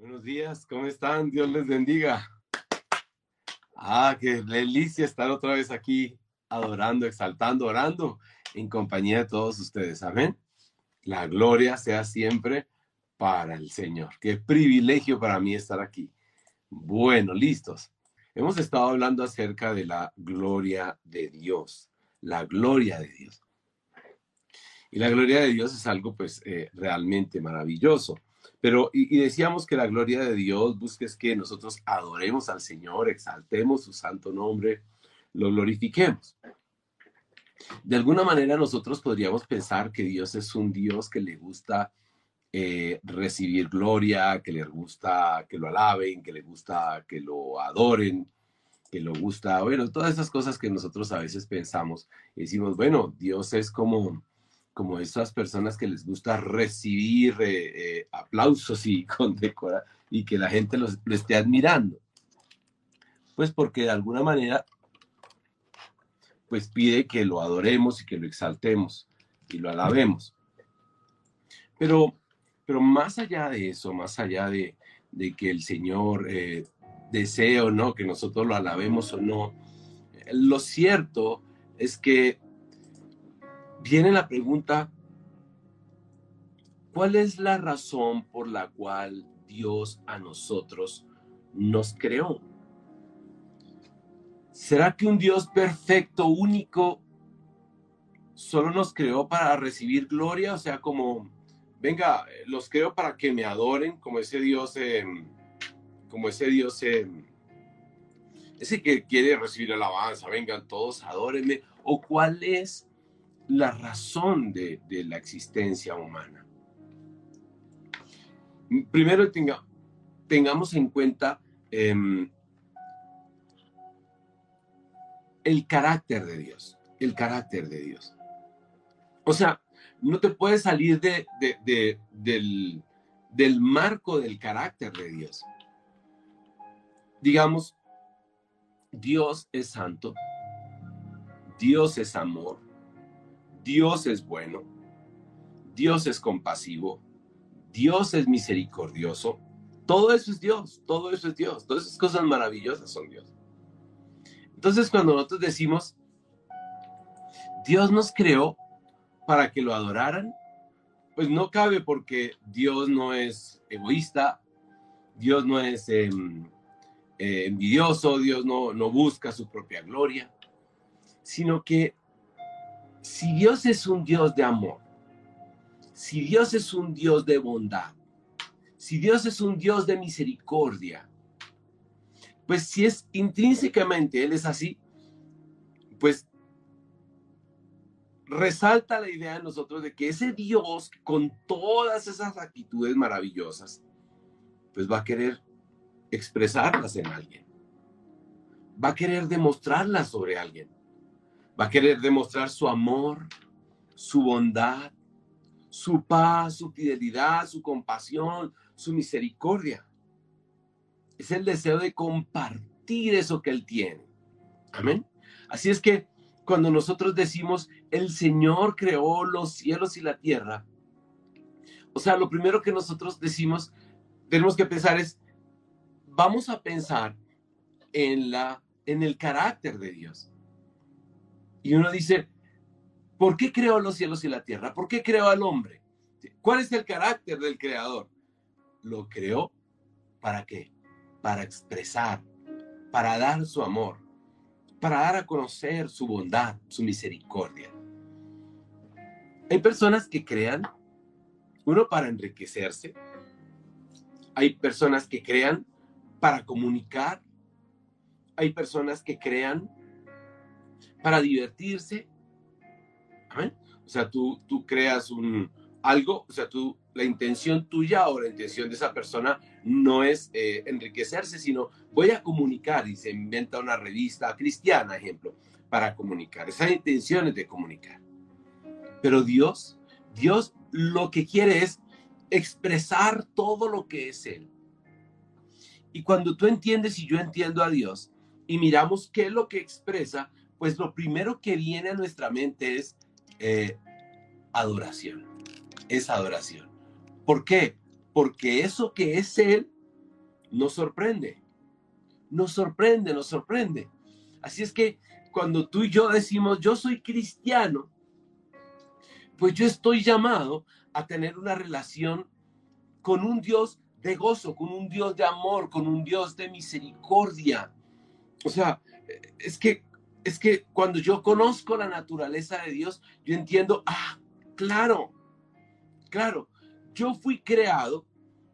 Buenos días, ¿cómo están? Dios les bendiga. Ah, qué delicia estar otra vez aquí adorando, exaltando, orando en compañía de todos ustedes. Amén. La gloria sea siempre para el Señor. Qué privilegio para mí estar aquí. Bueno, listos. Hemos estado hablando acerca de la gloria de Dios, la gloria de Dios. Y la gloria de Dios es algo pues eh, realmente maravilloso. Pero, y, decíamos que la gloria de Dios busca que nosotros adoremos al Señor, exaltemos su santo nombre, lo glorifiquemos. De alguna manera nosotros podríamos pensar que Dios es un Dios que le gusta eh, recibir gloria, que le gusta que lo alaben, que le gusta que lo adoren, que lo gusta, bueno, todas esas cosas que nosotros a veces pensamos y decimos, bueno, Dios es como como esas personas que les gusta recibir eh, eh, aplausos y y que la gente los, lo esté admirando. Pues porque de alguna manera, pues pide que lo adoremos y que lo exaltemos y lo alabemos. Pero, pero más allá de eso, más allá de, que el Señor eh, desee o no, que nosotros lo alabemos o no, lo cierto es que viene la pregunta, ¿cuál es la razón por la cual Dios a nosotros nos creó? ¿Será que un Dios perfecto, único, solo nos creó para recibir gloria? O sea, como, venga, los creo para que me adoren, como ese Dios, como ese Dios, ese que quiere recibir alabanza, vengan todos, adórenme. ¿O cuál es la razón de, la existencia humana. Primero tengamos en cuenta em, el carácter de Dios, el carácter de Dios. O sea, no te puedes salir de, del, del marco del carácter de Dios. Digamos, Dios es santo, Dios es amor, Dios es bueno, Dios es compasivo, Dios es misericordioso. Todo eso es Dios, todo eso es Dios, todas esas cosas maravillosas son Dios. Entonces cuando nosotros decimos, Dios nos creó para que lo adoraran, pues no cabe porque Dios no es egoísta, Dios no es em, eh, envidioso, Dios no, no busca su propia gloria, sino que si Dios es un Dios de amor, si Dios es un Dios de bondad, si Dios es un Dios de misericordia, pues si es intrínsecamente Él es así, pues resalta la idea de nosotros de que ese Dios con todas esas actitudes maravillosas, pues va a querer expresarlas en alguien, va a querer demostrarlas sobre alguien va a querer demostrar su amor, su bondad, su paz, su fidelidad, su compasión, su misericordia. Es el deseo de compartir eso que Él tiene. Amén. Así es que cuando nosotros decimos, el Señor creó los cielos y la tierra, o sea, lo primero que nosotros decimos, tenemos que pensar es, vamos a pensar en, la, en el carácter de Dios. Y uno dice, ¿por qué creó los cielos y la tierra? ¿Por qué creó al hombre? ¿Cuál es el carácter del creador? Lo creó para qué? Para expresar, para dar su amor, para dar a conocer su bondad, su misericordia. Hay personas que crean, uno para enriquecerse, hay personas que crean para comunicar, hay personas que crean para divertirse. Amén. O sea, tú, tú creas un algo, o sea, tú, la intención tuya o la intención de esa persona no es eh, enriquecerse, sino voy a comunicar y se inventa una revista cristiana, ejemplo, para comunicar. Esa intención es de comunicar. Pero Dios, Dios lo que quiere es expresar todo lo que es Él. Y cuando tú entiendes y yo entiendo a Dios y miramos qué es lo que expresa, pues lo primero que viene a nuestra mente es eh, adoración. Es adoración. ¿Por qué? Porque eso que es Él nos sorprende, nos sorprende, nos sorprende. Así es que cuando tú y yo decimos, yo soy cristiano, pues yo estoy llamado a tener una relación con un Dios de gozo, con un Dios de amor, con un Dios de misericordia. O sea, es que es que cuando yo conozco la naturaleza de Dios, yo entiendo, ah, claro, claro, yo fui creado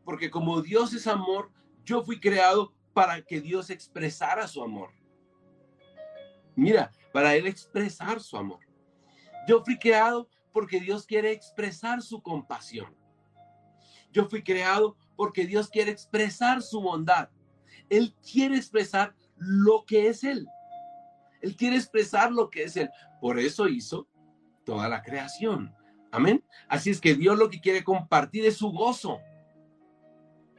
porque como Dios es amor, yo fui creado para que Dios expresara su amor. Mira, para Él expresar su amor. Yo fui creado porque Dios quiere expresar su compasión. Yo fui creado porque Dios quiere expresar su bondad. Él quiere expresar lo que es Él. Él quiere expresar lo que es Él. Por eso hizo toda la creación. Amén. Así es que Dios lo que quiere compartir es su gozo.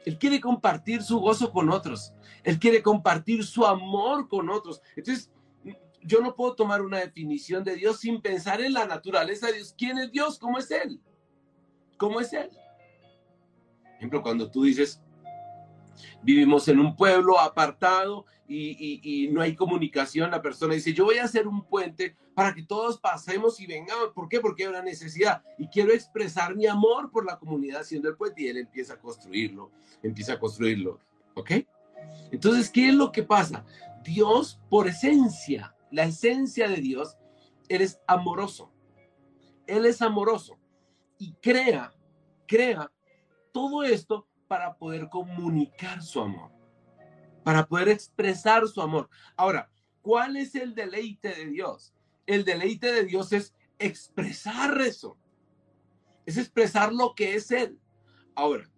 Él quiere compartir su gozo con otros. Él quiere compartir su amor con otros. Entonces, yo no puedo tomar una definición de Dios sin pensar en la naturaleza de Dios. ¿Quién es Dios? ¿Cómo es Él? ¿Cómo es Él? Por ejemplo, cuando tú dices, vivimos en un pueblo apartado y, no hay comunicación, la persona dice, yo voy a hacer un puente para que todos pasemos y vengamos. ¿Por qué? Porque hay una necesidad y quiero expresar mi amor por la comunidad haciendo el puente y él empieza a construirlo, empieza a construirlo. ¿Ok? Entonces, ¿qué es lo que pasa? Dios, por esencia, la esencia de Dios, Él es amoroso. Él es amoroso y crea, crea todo esto para poder comunicar su amor, para poder expresar su amor. Ahora, ¿cuál es el deleite de Dios? El deleite de Dios es expresar eso, es expresar lo que es Él. Ahora,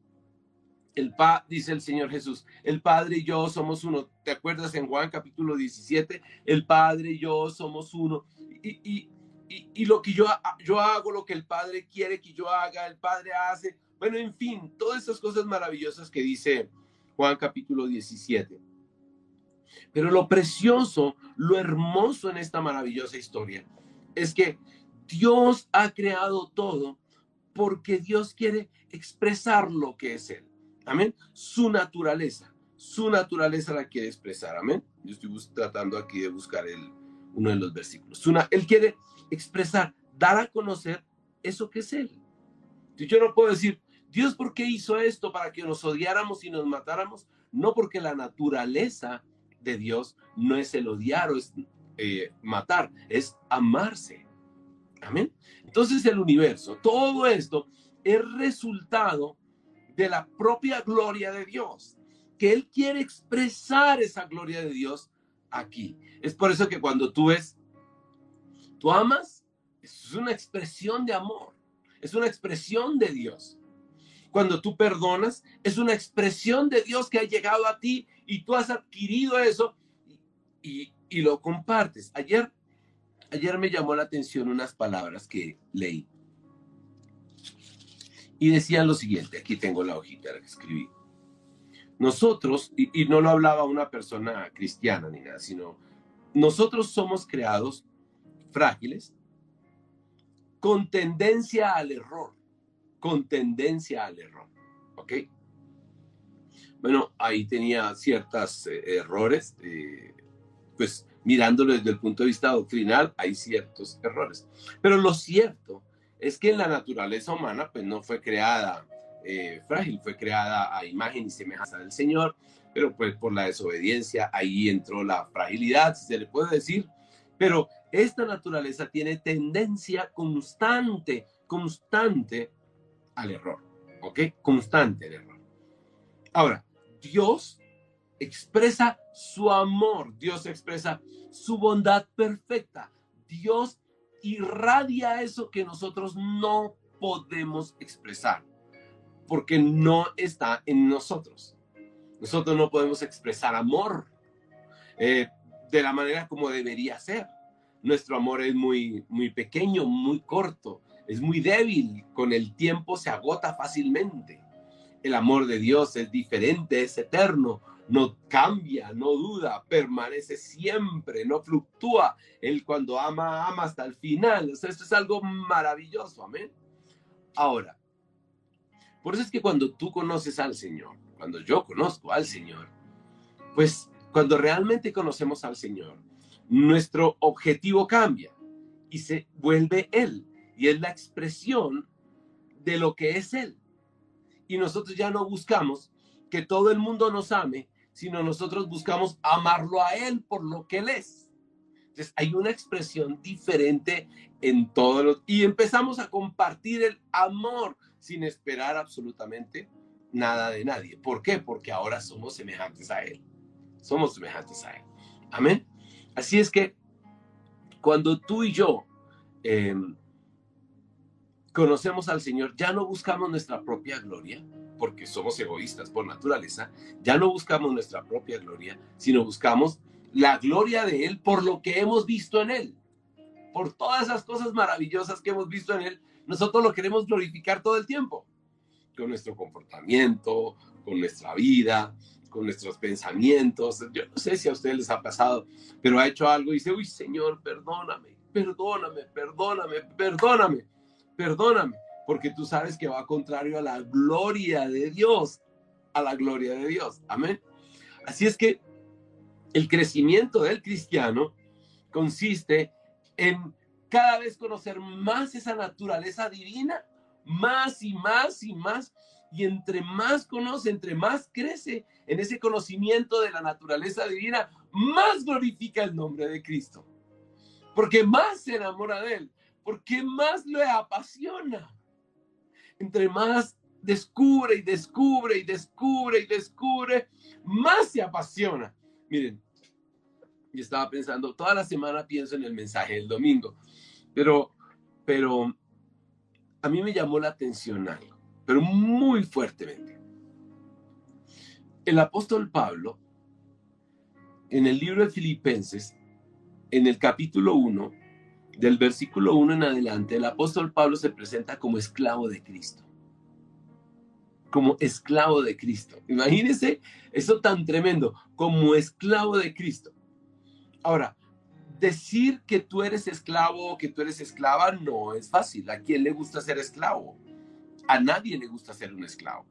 el pa, dice el Señor Jesús, el Padre y yo somos uno. ¿Te acuerdas en Juan capítulo 17? El Padre y yo somos uno. Y, y, lo que yo, yo hago, lo que el Padre quiere que yo haga, el Padre hace. Bueno, en fin, todas esas cosas maravillosas que dice Juan capítulo 17. Pero lo precioso, lo hermoso en esta maravillosa historia es que Dios ha creado todo porque Dios quiere expresar lo que es Él. Amén. Su naturaleza. Su naturaleza la quiere expresar. Amén. Yo estoy tratando aquí de buscar el, uno de los versículos. él quiere expresar, dar a conocer eso que es Él. Yo no puedo decir, Dios, ¿por qué hizo esto para que nos odiáramos y nos matáramos? No porque la naturaleza de Dios no es el odiar o es eh, matar, es amarse. Amén. Entonces el universo, todo esto es resultado de la propia gloria de Dios, que Él quiere expresar esa gloria de Dios aquí. Es por eso que cuando tú ves, tú amas, es una expresión de amor, es una expresión de Dios. Cuando tú perdonas, es una expresión de Dios que ha llegado a ti y tú has adquirido eso y, y lo compartes. Ayer, ayer me llamó la atención unas palabras que leí y decían lo siguiente, aquí tengo la hojita que escribí. Nosotros, y, no lo hablaba una persona cristiana ni nada, sino nosotros somos creados frágiles con tendencia al error, con tendencia al error, ¿ok? Bueno, ahí tenía ciertos eh, errores, eh, pues mirándolo desde el punto de vista doctrinal, hay ciertos errores. Pero lo cierto es que en la naturaleza humana pues no fue creada eh, frágil, fue creada a imagen y semejanza del Señor, pero pues por la desobediencia ahí entró la fragilidad, si se le puede decir, pero esta naturaleza tiene tendencia constante, constante al error, ¿ok? Constante el error. Ahora, Dios expresa su amor, Dios expresa su bondad perfecta, Dios irradia eso que nosotros no podemos expresar, porque no está en nosotros. Nosotros no podemos expresar amor eh, de la manera como debería ser. Nuestro amor es muy, muy pequeño, muy corto, es muy débil, con el tiempo se agota fácilmente. El amor de Dios es diferente, es eterno, no cambia, no duda, permanece siempre, no fluctúa. Él cuando ama, ama hasta el final. esto es algo maravilloso, amén. Ahora, por eso es que cuando tú conoces al Señor, cuando yo conozco al Señor, pues cuando realmente conocemos al Señor, nuestro objetivo cambia y se vuelve Él. Y es la expresión de lo que es Él. Y nosotros ya no buscamos que todo el mundo nos ame, sino nosotros buscamos amarlo a Él por lo que Él es. Entonces hay una expresión diferente en todos los... Y empezamos a compartir el amor sin esperar absolutamente nada de nadie. ¿Por qué? Porque ahora somos semejantes a Él. Somos semejantes a Él. Amén. Así es que cuando tú y yo em, conocemos al Señor, ya no buscamos nuestra propia gloria, porque somos egoístas por naturaleza, ya no buscamos nuestra propia gloria, sino buscamos la gloria de Él por lo que hemos visto en Él, por todas esas cosas maravillosas que hemos visto en Él, nosotros lo queremos glorificar todo el tiempo, con nuestro comportamiento, con nuestra vida, con nuestros pensamientos. Yo no sé si a ustedes les ha pasado, pero ha hecho algo y dice, uy, Señor, perdóname, perdóname, perdóname, perdóname, perdóname, porque tú sabes que va contrario a la gloria de Dios, a la gloria de Dios. Amén. Así es que el crecimiento del cristiano consiste en cada vez conocer más esa naturaleza divina, más y más y más y entre más conoce, entre más crece en ese conocimiento de la naturaleza divina, más glorifica el nombre de Cristo. Porque más se enamora de Él, porque más le apasiona. Entre más descubre y descubre y descubre y descubre, más se apasiona. Miren, yo estaba pensando, toda la semana pienso en el mensaje del domingo, pero, pero a mí me llamó la atención algo pero muy fuertemente. El apóstol Pablo, en el libro de Filipenses, en el capítulo 1, del versículo 1 en adelante, el apóstol Pablo se presenta como esclavo de Cristo. Como esclavo de Cristo. Imagínense eso tan tremendo, como esclavo de Cristo. Ahora, decir que tú eres esclavo o que tú eres esclava no es fácil. ¿A quién le gusta ser esclavo? A nadie le gusta ser un esclavo.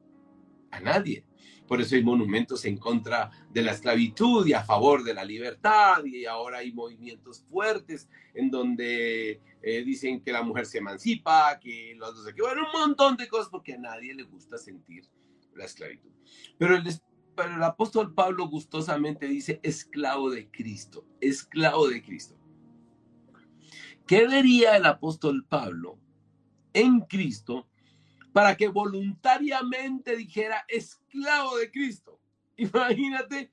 A nadie. Por eso hay monumentos en contra de la esclavitud y a favor de la libertad. Y ahora hay movimientos fuertes en donde eh, dicen que la mujer se emancipa, que los dos, que bueno, un montón de cosas porque a nadie le gusta sentir la esclavitud. Pero el, pero el apóstol Pablo gustosamente dice esclavo de Cristo, esclavo de Cristo. ¿Qué vería el apóstol Pablo en Cristo para que voluntariamente dijera esclavo de Cristo. Imagínate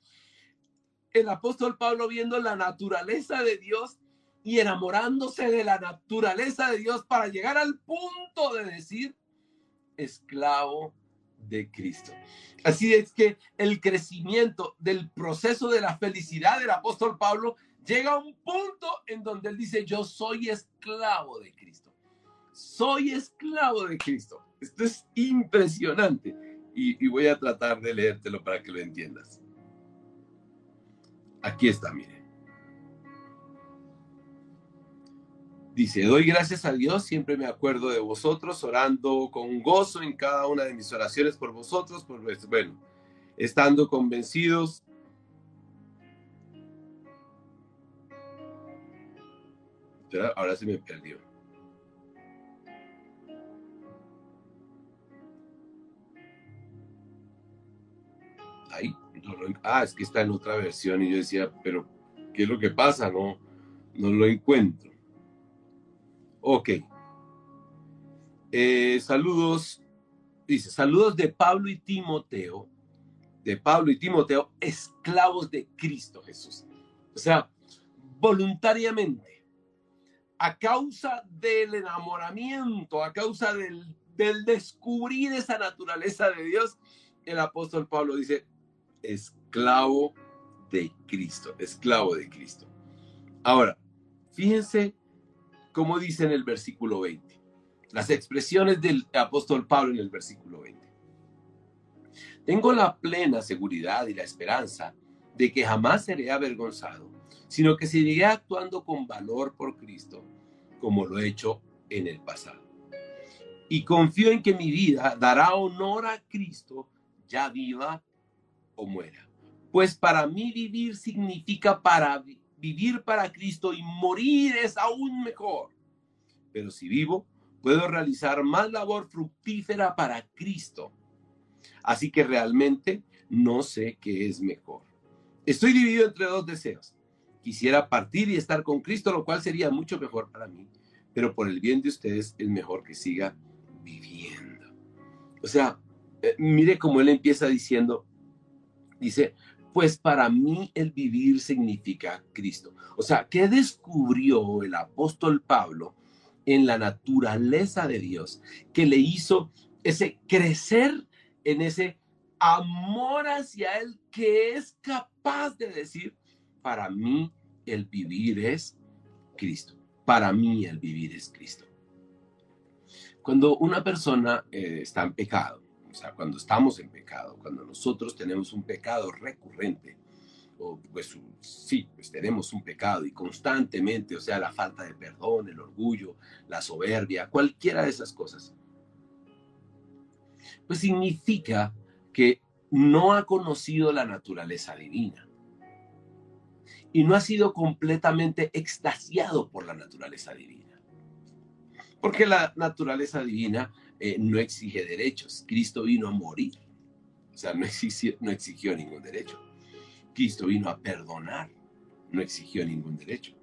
el apóstol Pablo viendo la naturaleza de Dios y enamorándose de la naturaleza de Dios para llegar al punto de decir esclavo de Cristo. Así es que el crecimiento del proceso de la felicidad del apóstol Pablo llega a un punto en donde él dice, yo soy esclavo de Cristo. Soy esclavo de Cristo. Esto es impresionante y, voy a tratar de leértelo para que lo entiendas. Aquí está, mire. Dice, doy gracias a Dios, siempre me acuerdo de vosotros, orando con gozo en cada una de mis oraciones por vosotros, por vuestro, bueno, estando convencidos. Ahora se me perdió. Ah, es que está en otra versión y yo decía, pero ¿qué es lo que pasa? No, no lo encuentro. Ok. Eh, saludos, dice, saludos de Pablo y Timoteo, de Pablo y Timoteo, esclavos de Cristo Jesús. O sea, voluntariamente, a causa del enamoramiento, a causa del, del descubrir esa naturaleza de Dios, el apóstol Pablo dice, esclavo de Cristo, esclavo de Cristo. Ahora, fíjense cómo dice en el versículo 20, las expresiones del apóstol Pablo en el versículo 20. Tengo la plena seguridad y la esperanza de que jamás seré avergonzado, sino que seguiré actuando con valor por Cristo, como lo he hecho en el pasado. Y confío en que mi vida dará honor a Cristo ya viva o muera. Pues para mí vivir significa para vivir para Cristo y morir es aún mejor. Pero si vivo, puedo realizar más labor fructífera para Cristo. Así que realmente no sé qué es mejor. Estoy dividido entre dos deseos. Quisiera partir y estar con Cristo, lo cual sería mucho mejor para mí, pero por el bien de ustedes es mejor que siga viviendo. O sea, eh, mire cómo él empieza diciendo, dice, pues para mí el vivir significa Cristo. O sea, ¿qué descubrió el apóstol Pablo en la naturaleza de Dios que le hizo ese crecer en ese amor hacia Él que es capaz de decir, para mí el vivir es Cristo. Para mí el vivir es Cristo. Cuando una persona eh, está en pecado, o sea, cuando estamos en pecado, cuando nosotros tenemos un pecado recurrente, o pues sí, pues tenemos un pecado y constantemente, o sea, la falta de perdón, el orgullo, la soberbia, cualquiera de esas cosas, pues significa que no ha conocido la naturaleza divina y no ha sido completamente extasiado por la naturaleza divina. Porque la naturaleza divina eh, no exige derechos. Cristo vino a morir. O sea, no exigió, ningún derecho. Cristo vino a perdonar. No exigió ningún derecho.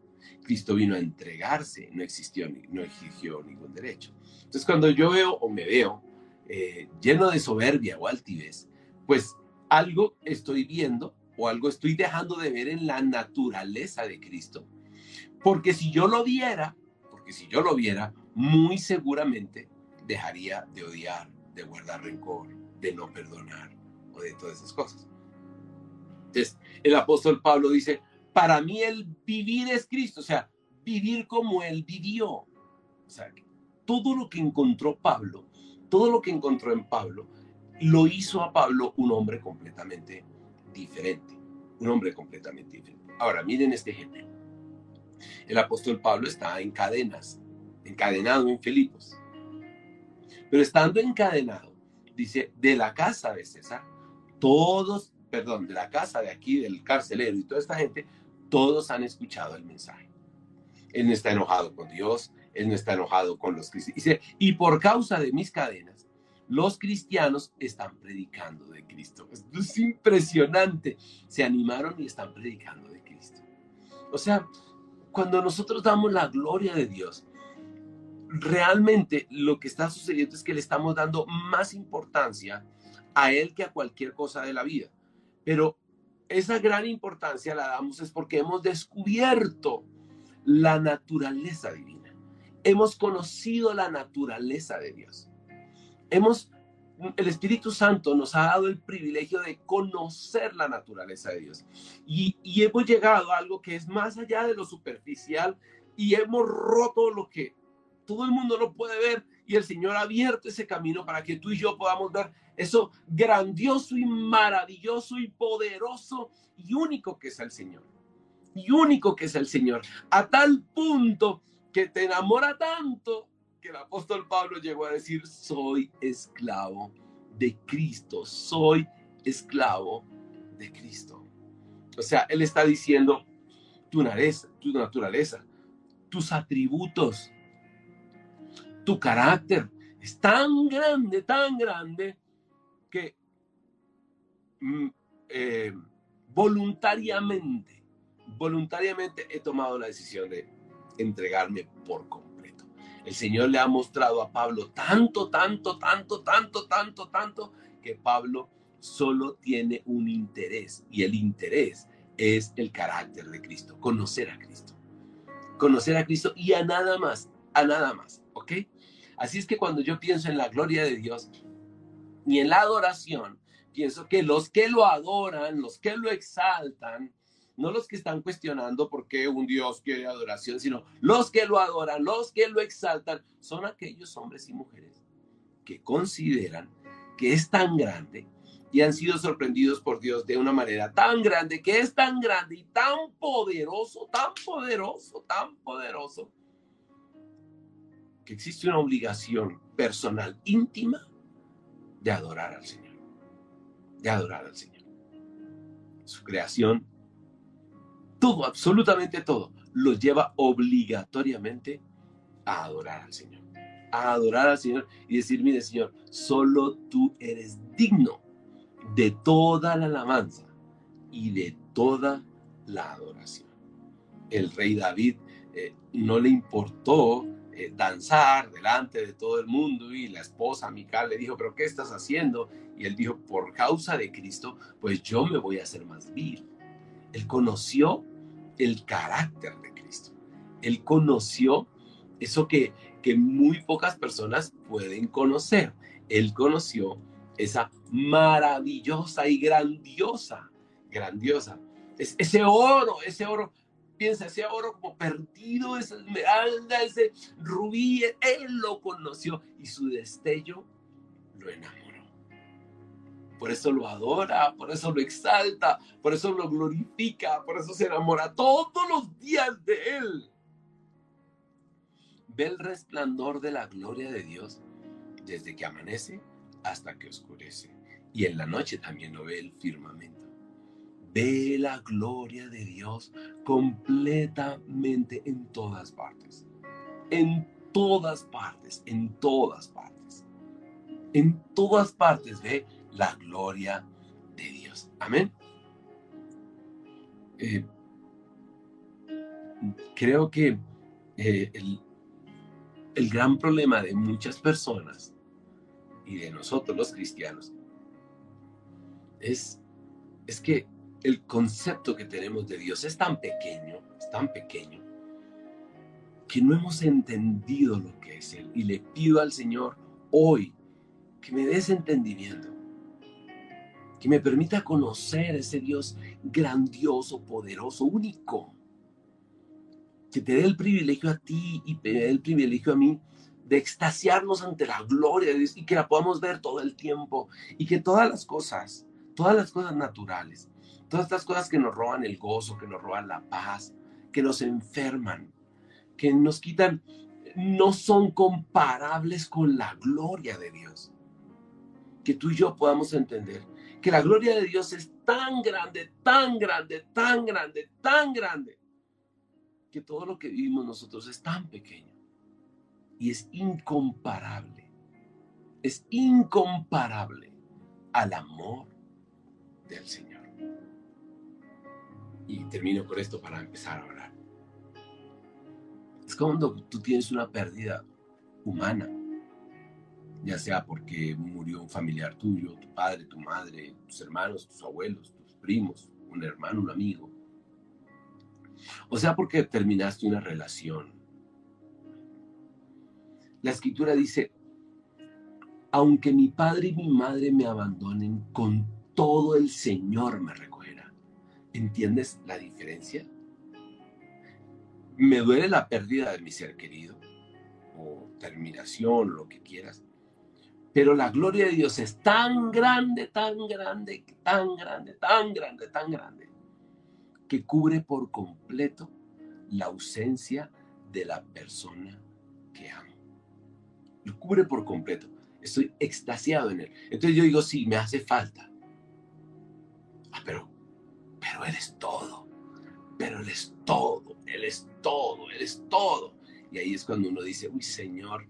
Cristo vino a entregarse. No, existió, no exigió ningún derecho. Entonces, cuando yo veo o me veo eh, lleno de soberbia o altivez, pues algo estoy viendo o algo estoy dejando de ver en la naturaleza de Cristo. Porque si yo lo viera, porque si yo lo viera, muy seguramente dejaría de odiar, de guardar rencor, de no perdonar o de todas esas cosas. Entonces, el apóstol Pablo dice, para mí el vivir es Cristo, o sea, vivir como él vivió. O sea, todo lo que encontró Pablo todo lo que encontró en Pablo lo hizo a Pablo un hombre completamente diferente, un hombre completamente diferente. Ahora, miren este ejemplo. El apóstol Pablo está en cadenas, encadenado en Filipos. Pero estando encadenado, dice, de la casa de César, todos, perdón, de la casa de aquí, del carcelero y toda esta gente, todos han escuchado el mensaje. Él no está enojado con Dios, él no está enojado con los cristianos. Dice, y por causa de mis cadenas, los cristianos están predicando de Cristo. es impresionante. Se animaron y están predicando de Cristo. O sea, cuando nosotros damos la gloria de Dios, realmente lo que está sucediendo es que le estamos dando más importancia a Él que a cualquier cosa de la vida. Pero esa gran importancia la damos es porque hemos descubierto la naturaleza divina hemos conocido la naturaleza de Dios. Hemos, el Espíritu Santo nos ha dado el privilegio de conocer la naturaleza de Dios. Y, y hemos llegado a algo que es más allá de lo superficial y hemos roto lo que todo el mundo no puede ver y el Señor ha abierto ese camino para que tú y yo podamos ver eso grandioso y maravilloso y poderoso y único que es el Señor. Y único que es el Señor. A tal punto que te enamora tanto que el apóstol Pablo llegó a decir, soy esclavo de Cristo, soy esclavo de Cristo. O sea, él está diciendo, tu tu naturaleza, tus atributos, tu carácter es tan grande, tan grande que mm, eh, voluntariamente, voluntariamente he tomado la decisión de entregarme por completo. El Señor le ha mostrado a Pablo tanto, tanto, tanto, tanto, tanto, tanto, que Pablo solo tiene un interés y el interés es el carácter de Cristo, conocer a Cristo. Conocer a Cristo y a nada más, a nada más, ¿ok? Así es que cuando yo pienso en la gloria de Dios y en la adoración, pienso que los que lo adoran, los que lo exaltan, no los que están cuestionando por qué un Dios quiere adoración, sino los que lo adoran, los que lo exaltan, son aquellos hombres y mujeres que consideran que es tan grande y han sido sorprendidos por Dios de una manera tan grande, que es tan grande y tan poderoso, tan poderoso, tan poderoso, existe una obligación personal íntima de adorar al Señor. de adorar al Señor. Su creación, todo, absolutamente todo, lo lleva obligatoriamente a adorar al Señor. A adorar al Señor y decir, mire Señor, solo tú eres digno de toda la alabanza y de toda la adoración. El rey David eh, no le importó eh, danzar delante de todo el mundo y la esposa Mical le dijo, pero ¿qué estás haciendo? Y él dijo, por causa de Cristo, pues yo me voy a hacer más vil. Él conoció el carácter de Cristo. Él conoció eso que, que muy pocas personas pueden conocer. Él conoció esa maravillosa y grandiosa, grandiosa. Es, ese oro, ese oro, piensa, ese oro como perdido, esa esmeralda, ese rubí, él lo conoció y su destello lo enamoró. Por eso lo adora, por eso lo exalta, por eso lo glorifica, por eso se enamora todos los días de él. Ve el resplandor de la gloria de Dios desde que amanece hasta que oscurece. Y en la noche también lo ve el firmamento. Ve la gloria de Dios completamente en todas partes. En todas partes, en todas partes. En todas partes ve la gloria de Dios. Amén. Eh, creo que eh, el, el gran problema de muchas personas y de nosotros los cristianos es, es que el concepto que tenemos de Dios es tan pequeño, es tan pequeño, que no hemos entendido lo que es Él. Y le pido al Señor hoy que me dé ese entendimiento, que me permita conocer ese Dios grandioso, poderoso, único, que te dé el privilegio a ti y te dé el privilegio a mí de extasiarnos ante la gloria de Dios y que la podamos ver todo el tiempo y que todas las cosas, todas las cosas naturales, todas estas cosas que nos roban el gozo, que nos roban la paz, que nos enferman, que nos quitan, no son comparables con la gloria de Dios. Que tú y yo podamos entender que la gloria de Dios es tan grande, tan grande, tan grande, tan grande, que todo lo que vivimos nosotros es tan pequeño y es incomparable. Es incomparable al amor del Señor. Y termino con esto para empezar a orar. Es cuando tú tienes una pérdida humana, ya sea porque murió un familiar tuyo, tu padre, tu madre, tus hermanos, tus abuelos, tus primos, un hermano, un amigo. O sea, porque terminaste una relación la escritura dice, aunque mi padre y mi madre me abandonen, con todo el Señor me recogerá. ¿Entiendes la diferencia? Me duele la pérdida de mi ser querido, o terminación, lo que quieras. Pero la gloria de Dios es tan grande, tan grande, tan grande, tan grande, tan grande, que cubre por completo la ausencia de la persona que amo lo cubre por completo. Estoy extasiado en él. Entonces yo digo, sí, me hace falta. Ah, pero, pero él es todo. Pero él es todo. Él es todo. Él es todo. Y ahí es cuando uno dice, uy, Señor,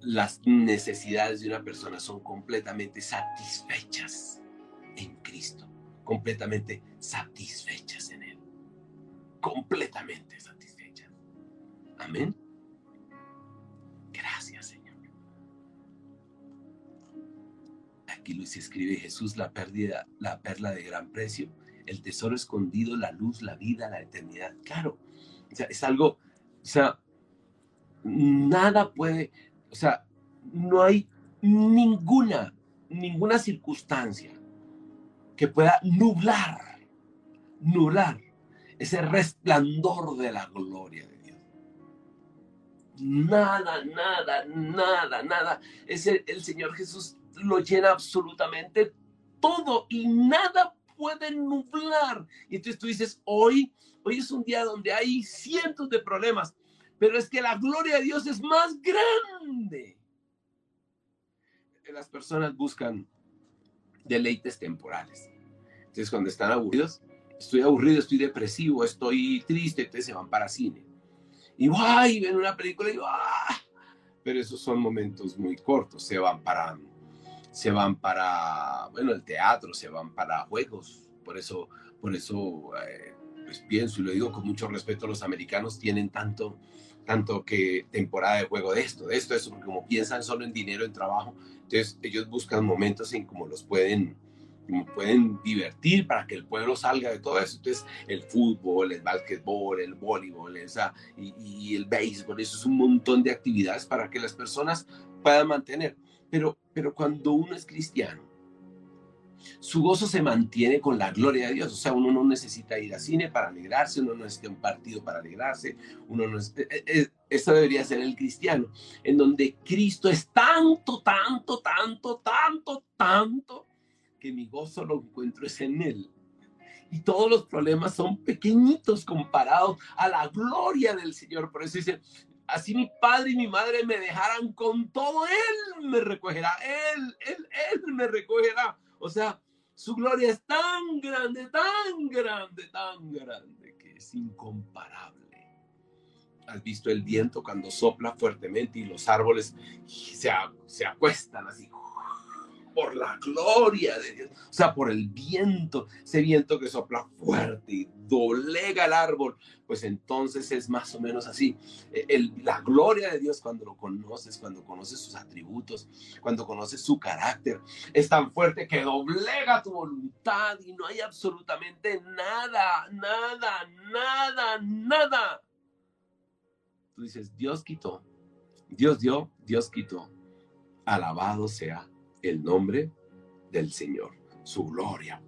las necesidades de una persona son completamente satisfechas en Cristo. Completamente satisfechas en Él. Completamente satisfechas. Amén. Luis escribe Jesús, la pérdida, la perla de gran precio, el tesoro escondido, la luz, la vida, la eternidad. Claro, o sea, es algo, o sea, nada puede, o sea, no hay ninguna, ninguna circunstancia que pueda nublar, nublar ese resplandor de la gloria de Dios. Nada, nada, nada, nada. Es el Señor Jesús lo llena absolutamente todo y nada puede nublar. Y entonces tú dices, hoy, hoy es un día donde hay cientos de problemas, pero es que la gloria de Dios es más grande. Las personas buscan deleites temporales. Entonces, cuando están aburridos, estoy aburrido, estoy depresivo, estoy triste, entonces se van para cine. Y ¡ay! ven una película y ¡ah! Pero esos son momentos muy cortos, se van para, se van para, bueno, el teatro, se van para juegos. Por eso, por eso, eh, pues pienso y lo digo con mucho respeto, los americanos tienen tanto, tanto que temporada de juego de esto, de esto, de eso, porque como piensan solo en dinero, en trabajo, entonces ellos buscan momentos en cómo los pueden, pueden divertir para que el pueblo salga de todo eso. Entonces el fútbol, el básquetbol, el voleibol, esa, y, y el béisbol, eso es un montón de actividades para que las personas puedan mantener. Pero, pero cuando uno es cristiano, su gozo se mantiene con la gloria de Dios. O sea, uno no necesita ir a cine para alegrarse, uno no necesita un partido para alegrarse, uno no es, eh, eh, debería ser el cristiano, en donde Cristo es tanto, tanto, tanto, tanto, tanto, que mi gozo lo encuentro es en Él. Y todos los problemas son pequeñitos comparados a la gloria del Señor. Por eso dice, así mi padre y mi madre me dejaran con todo, Él me recogerá, Él, Él, Él me recogerá. O sea, su gloria es tan grande, tan grande, tan grande que es incomparable. ¿Has visto el viento cuando sopla fuertemente y los árboles se, se acuestan así por la gloria de Dios, o sea, por el viento, ese viento que sopla fuerte y doblega el árbol, pues entonces es más o menos así. E, la gloria de Dios cuando lo conoces, cuando conoces sus atributos, cuando conoces su carácter, es tan fuerte que doblega tu voluntad y no hay absolutamente nada, nada, nada, nada. Tú dices, Dios quitó, Dios dio, Dios quitó. Alabado sea el nombre del Señor. Su gloria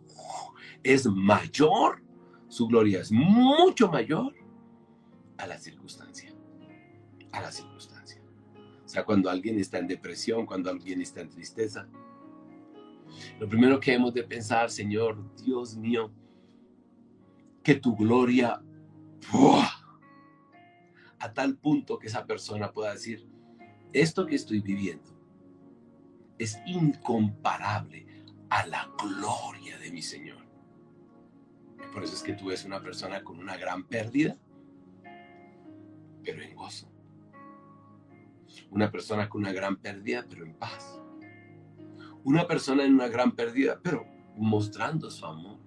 es mayor, su gloria es mucho mayor a la circunstancia. A la circunstancia. O sea, cuando alguien está en depresión, cuando alguien está en tristeza, lo primero que hemos de pensar, Señor, Dios mío, que tu gloria, a tal punto que esa persona pueda decir, esto que estoy viviendo es incomparable a la gloria de mi Señor. Por eso es que tú ves una persona con una gran pérdida, pero en gozo. Una persona con una gran pérdida, pero en paz. Una persona en una gran pérdida, pero mostrando su amor.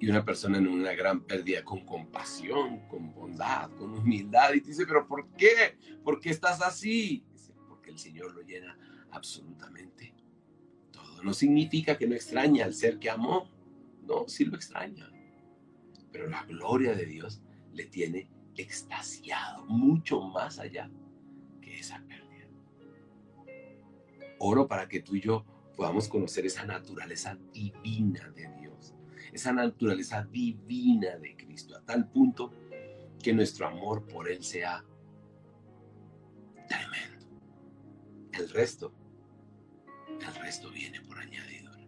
Y una persona en una gran pérdida con compasión, con bondad, con humildad. Y dice, pero ¿por qué? ¿Por qué estás así? porque el Señor lo llena absolutamente todo. No significa que no extraña al ser que amó. No, sí lo extraña. Pero la gloria de Dios le tiene extasiado mucho más allá que esa pérdida. Oro para que tú y yo podamos conocer esa naturaleza divina de Dios, esa naturaleza divina de Cristo, a tal punto que nuestro amor por Él sea tremendo. El resto el resto viene por añadidura.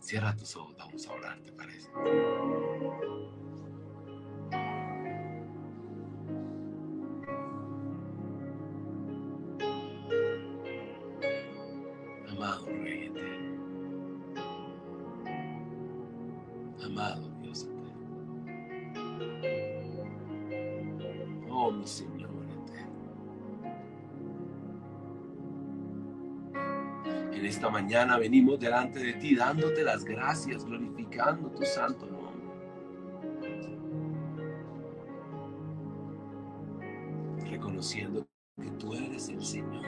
Cierra tus ojos, vamos a orar, ¿te parece? Esta mañana venimos delante de ti dándote las gracias, glorificando tu santo nombre. Reconociendo que tú eres el Señor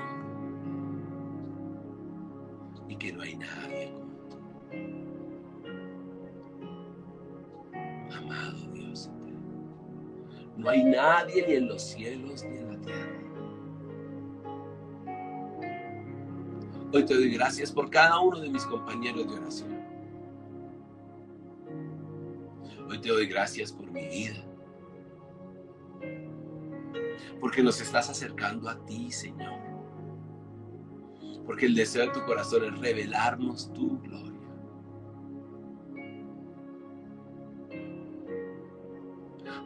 y que no hay nadie como tú. Amado Dios, no hay nadie ni en los cielos ni en la tierra Hoy te doy gracias por cada uno de mis compañeros de oración. Hoy te doy gracias por mi vida. Porque nos estás acercando a ti, Señor. Porque el deseo de tu corazón es revelarnos tu gloria.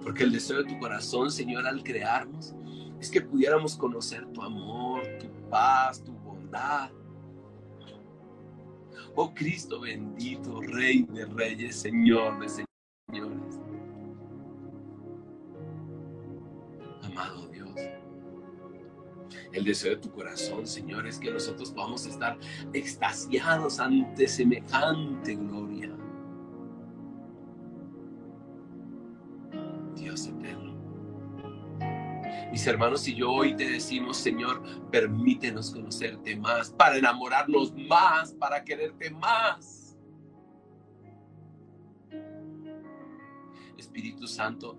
Porque el deseo de tu corazón, Señor, al crearnos, es que pudiéramos conocer tu amor, tu paz, tu bondad, Oh Cristo bendito, Rey de reyes, Señor de señores. Amado Dios, el deseo de tu corazón, Señor, es que nosotros podamos estar extasiados ante semejante gloria. Dios eterno. Mis hermanos y yo hoy te decimos, Señor, permítenos conocerte más, para enamorarnos más, para quererte más. Espíritu Santo,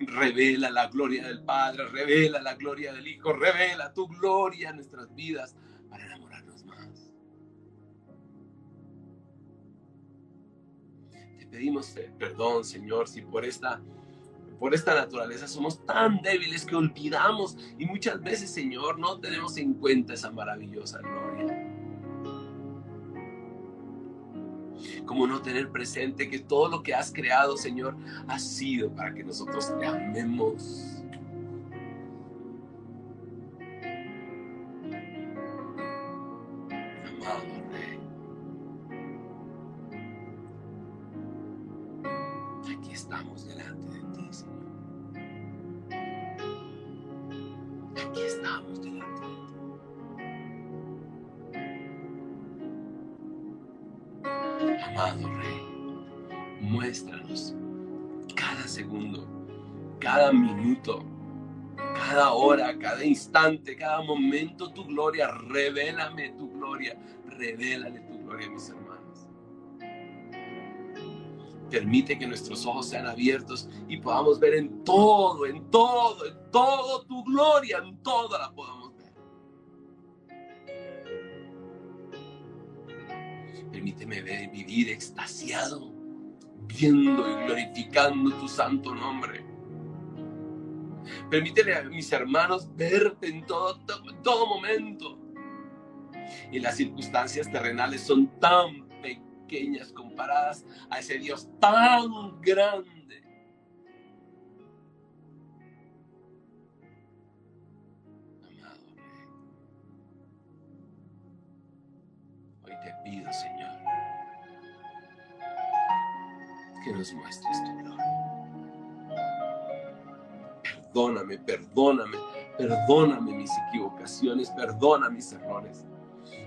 revela la gloria del Padre, revela la gloria del Hijo, revela tu gloria en nuestras vidas para enamorarnos más. Te pedimos perdón, Señor, si por esta por esta naturaleza somos tan débiles que olvidamos y muchas veces, Señor, no tenemos en cuenta esa maravillosa gloria. Como no tener presente que todo lo que has creado, Señor, ha sido para que nosotros te amemos. Cada hora, cada instante, cada momento tu gloria. Revélame tu gloria, revélale tu gloria mis hermanos. Permite que nuestros ojos sean abiertos y podamos ver en todo, en todo, en todo tu gloria, en todo la podamos Permíteme vivir extasiado, viendo y glorificando tu santo nombre. Permítele a mis hermanos verte en todo, momento. Y las circunstancias terrenales son tan pequeñas comparadas a ese Dios tan grande. Hoy te pido, Señor que nos muestres tu gloria. Perdóname, perdóname, perdóname mis equivocaciones, perdona mis errores.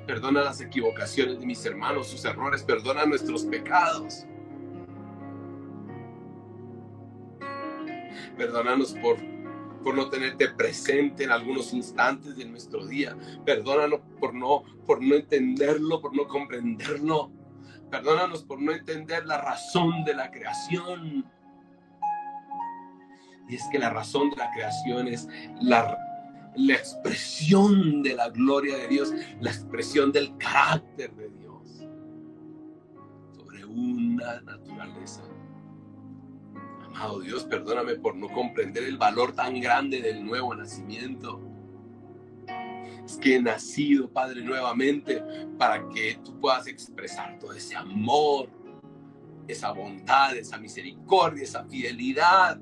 Perdona las equivocaciones de mis hermanos, sus errores, perdona nuestros pecados. Perdónanos por, por no tenerte presente en algunos instantes de nuestro día. Perdónanos por no, por no entenderlo, por no comprenderlo. Perdónanos por no entender la razón de la creación. Y es que la razón de la creación es la, la expresión de la gloria de Dios, la expresión del carácter de Dios sobre una naturaleza. Amado Dios, perdóname por no comprender el valor tan grande del nuevo nacimiento es que he nacido, Padre, nuevamente para que tú puedas expresar todo ese amor, esa bondad, esa misericordia, esa fidelidad,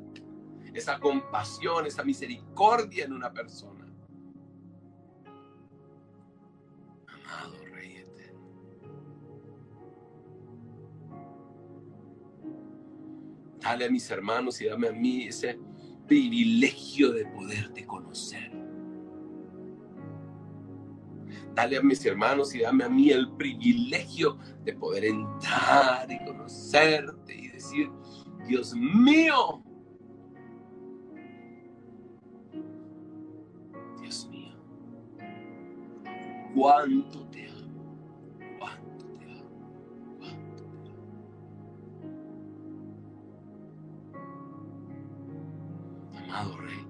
esa compasión, esa misericordia en una persona. Amado Rey eterno. Dale a mis hermanos y dame a mí ese privilegio de poderte conocer dale a mis hermanos y dame a mí el privilegio de poder entrar y conocerte y decir, Dios mío, cuánto te amo, cuánto te amo, cuánto te amo. Amado Rey,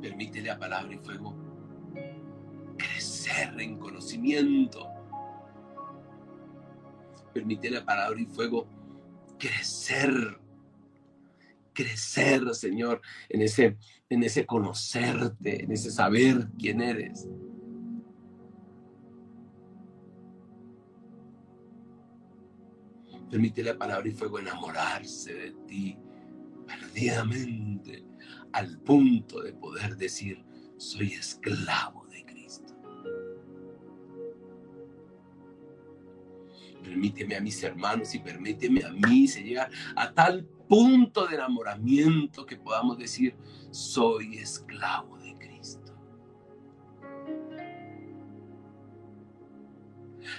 permítele a palabra y fuego en conocimiento. Permite la palabra y fuego crecer, crecer, Señor, en ese, en ese conocerte, en ese saber quién eres. Permite la palabra y fuego enamorarse de ti perdidamente al punto de poder decir, soy esclavo Permíteme a mis hermanos y permíteme a mí se llegar a tal punto de enamoramiento que podamos decir, soy esclavo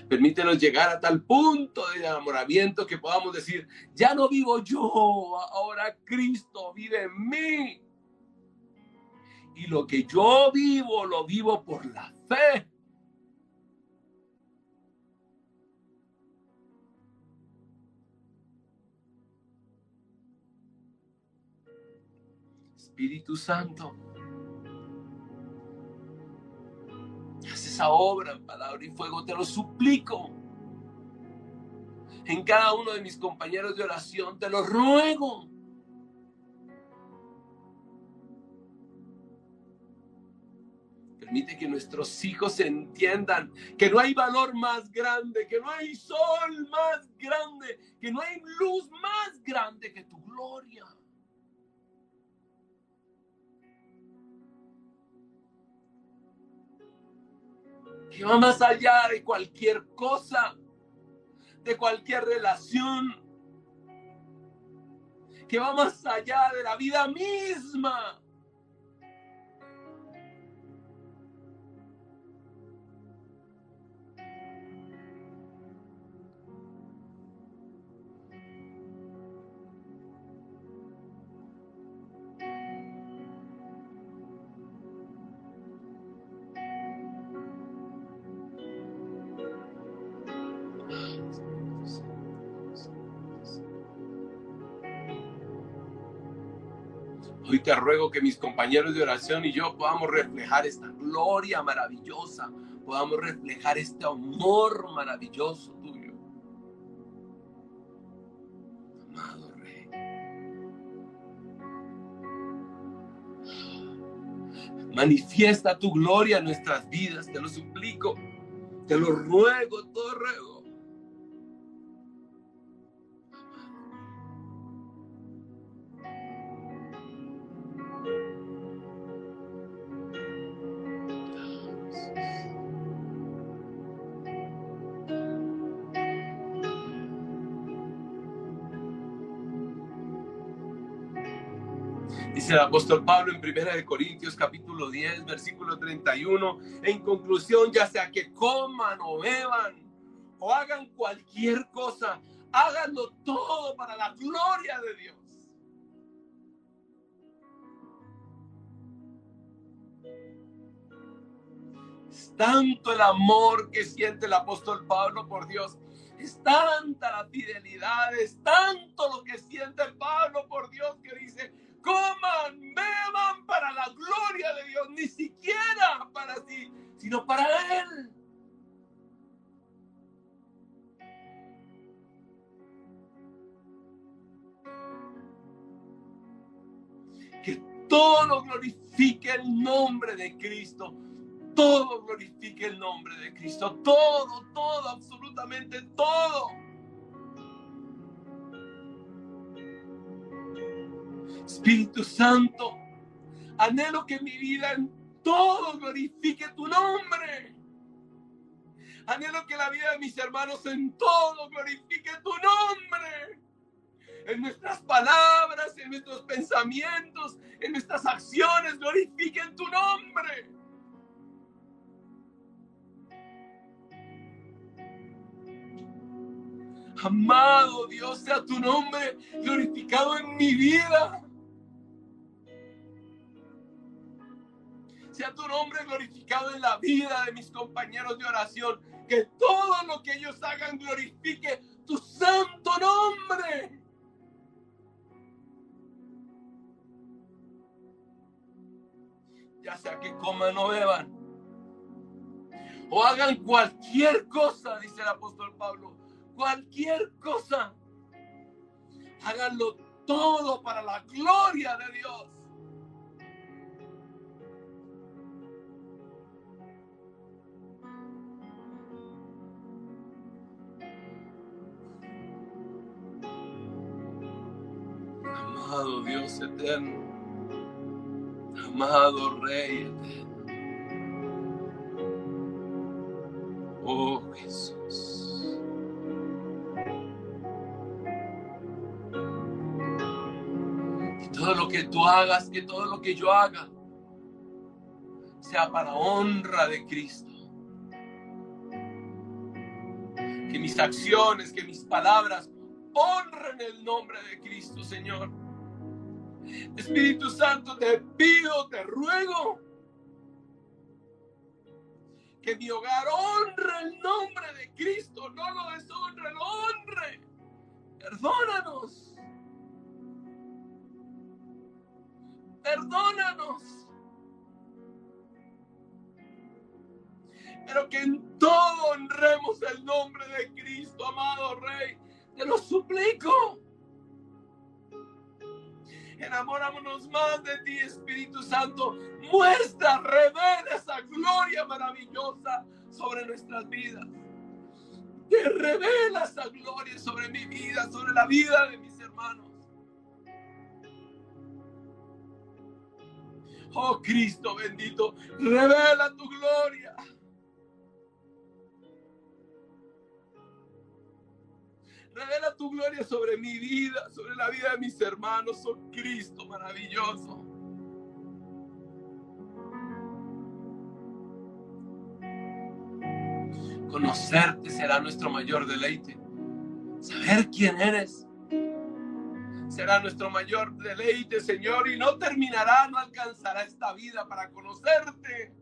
Permítenos llegar a tal punto de enamoramiento que podamos decir, ya no vivo yo, ahora Cristo vive en mí. Y lo que yo vivo, lo vivo por la fe. Espíritu Santo, obra en palabra y fuego, te lo suplico. En cada uno de mis compañeros de oración, te lo ruego. Permite que nuestros hijos entiendan que no hay valor más grande, que no hay sol más grande, que no hay luz más grande que tu gloria. Que va más allá de cualquier cosa, de cualquier relación, que va más allá de la vida misma. Te ruego que mis compañeros de oración y yo podamos reflejar esta gloria maravillosa, podamos reflejar este amor maravilloso tuyo. Amado Rey. Manifiesta tu gloria en nuestras vidas, te lo suplico, te lo ruego, todo ruego. El apóstol Pablo en Primera de Corintios capítulo 10, versículo 31, en conclusión, ya sea que coman o beban o hagan cualquier cosa, háganlo todo para la gloria de Dios. Es tanto el amor que siente el apóstol Pablo por Dios. Es tanta la fidelidad, es tanto lo que siente Pablo por Dios que dice, coman, beban para la gloria de Dios, ni siquiera para sí, sino para Él. Que todo glorifique el nombre de Cristo. Todo glorifique el nombre de Cristo. Todo, todo, absolutamente todo. Espíritu Santo, anhelo que mi vida en todo glorifique tu nombre. Anhelo que la vida de mis hermanos en todo glorifique tu nombre. En nuestras palabras, en nuestros pensamientos, en nuestras acciones, glorifiquen tu nombre. Amado Dios, sea tu nombre glorificado en mi vida. Sea tu nombre glorificado en la vida de mis compañeros de oración. Que todo lo que ellos hagan glorifique tu santo nombre. Ya sea que coman o beban. O hagan cualquier cosa, dice el apóstol Pablo. Cualquier cosa. Háganlo todo para la gloria de Dios. amado Dios eterno, amado Rey eterno. Oh Jesús. Que todo lo que tú hagas, que todo lo que yo haga, sea para honra de Cristo. Que mis acciones, que mis palabras honren el nombre de Cristo, Señor. Espíritu Santo, te pido, te ruego que mi hogar honre el nombre de Cristo, no lo deshonre, lo honre. Perdónanos. Perdónanos. pero que en todo honremos el nombre de Cristo, amado Rey. Te lo suplico. Enamorámonos más de ti, Espíritu Santo. Muestra, revela esa gloria maravillosa sobre nuestras vidas. Te revela esa gloria sobre mi vida, sobre la vida de mis hermanos. Oh Cristo bendito, revela tu gloria. Revela tu gloria sobre mi vida, sobre la vida de mis hermanos. Oh Cristo maravilloso. Conocerte será nuestro mayor deleite. Saber quién eres será nuestro mayor deleite, Señor, y no terminará, no alcanzará esta vida para conocerte.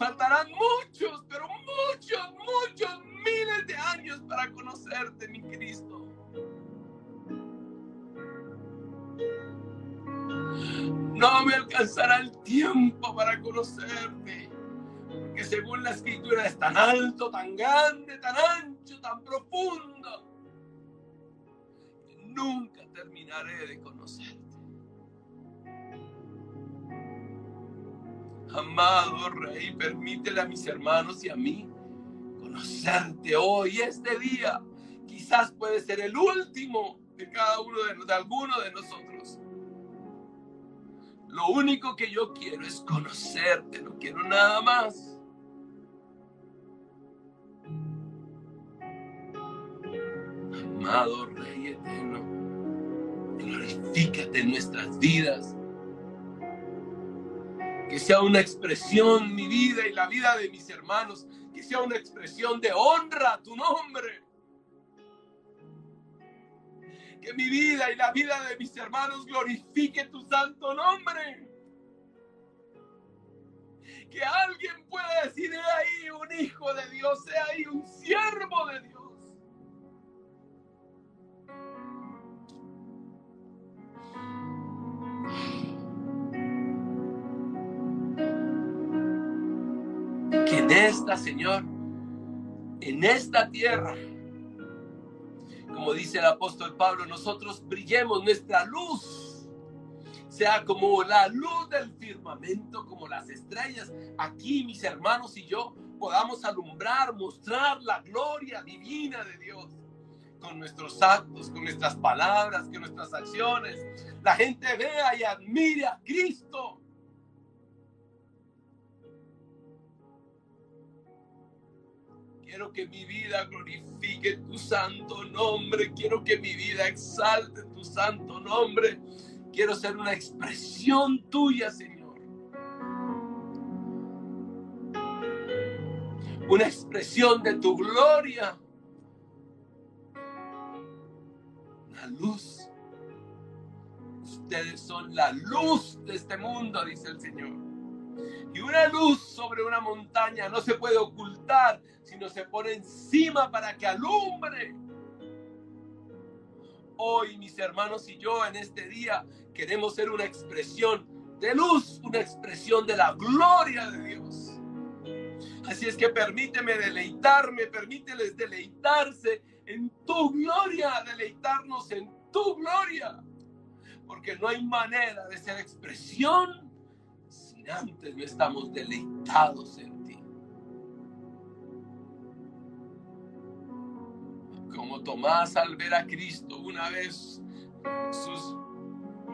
Faltarán muchos, pero muchos, muchos miles de años para conocerte, mi Cristo. No me alcanzará el tiempo para conocerte, porque según la escritura es tan alto, tan grande, tan ancho, tan profundo, que nunca terminaré de conocerte. Amado Rey, permítele a mis hermanos y a mí conocerte hoy, este día. Quizás puede ser el último de cada uno de, alguno de nosotros. Lo único que yo quiero es conocerte, no quiero nada más. Amado Rey eterno, glorifícate en nuestras vidas que sea una expresión mi vida y la vida de mis hermanos, que sea una expresión de honra a tu nombre. Que mi vida y la vida de mis hermanos glorifique tu santo nombre. Que alguien pueda decir, ahí un hijo Señor, en esta tierra, como dice el apóstol Pablo, nosotros brillemos nuestra luz, sea como la luz del firmamento, como las estrellas. Aquí mis hermanos y yo podamos alumbrar, mostrar la gloria divina de Dios con nuestros actos, con nuestras palabras, con nuestras acciones. La gente vea y admire a Cristo Quiero que mi vida glorifique tu santo nombre. Quiero que mi vida exalte tu santo nombre. Quiero ser una expresión tuya, Señor. Una expresión de tu gloria. La luz. Ustedes son la luz de este mundo, dice el Señor. Y una luz sobre una montaña no se puede ocultar, sino se pone encima para que alumbre. Hoy mis hermanos y yo en este día queremos ser una expresión de luz, una expresión de la gloria de Dios. Así es que permíteme deleitarme, permíteles deleitarse en tu gloria, deleitarnos en tu gloria. Porque no hay manera de ser expresión antes no estamos deleitados en ti. Como Tomás al ver a Cristo una vez sus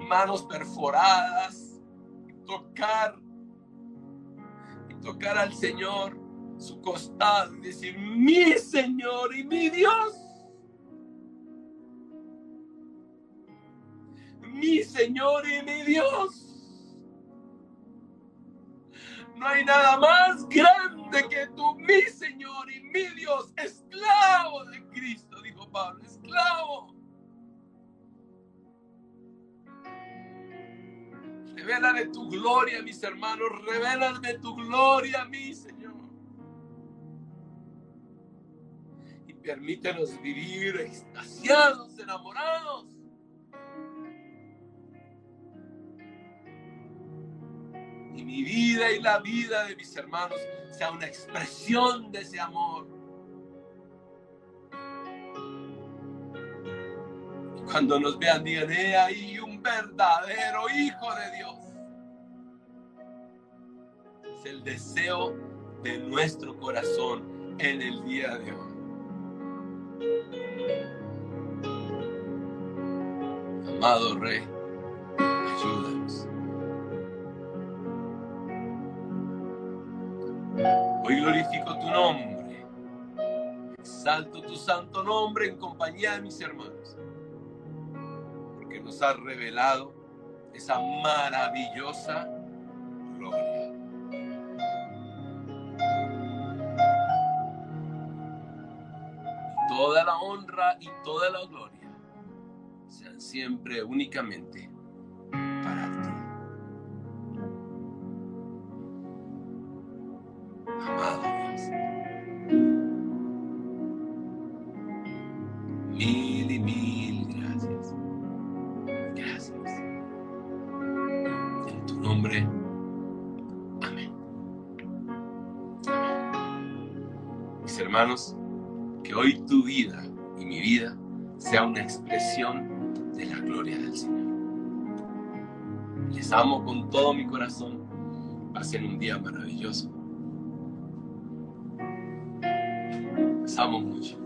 manos perforadas, tocar, y tocar al Señor su costado y decir, mi Señor y mi Dios. Mi Señor y mi Dios. No hay nada más grande que tú, mi Señor y mi Dios, esclavo de Cristo, dijo Pablo, esclavo. Revélame tu gloria, mis hermanos, revélame tu gloria mí, Señor. Y permítenos vivir extasiados, enamorados y mi vida y la vida de mis hermanos sea una expresión de ese amor. Cuando nos vean, digan, he ahí un verdadero hijo de Dios. Es el deseo de nuestro corazón en el día de hoy. Amado Rey, tu nombre. Exalto tu santo nombre en compañía de mis hermanos. Porque nos has revelado esa maravillosa gloria. Toda la honra y toda la gloria sean siempre únicamente hoy tu vida y mi vida sea una expresión de la gloria del Señor. Les amo con todo mi corazón. Pasen un día maravilloso. Les amo mucho.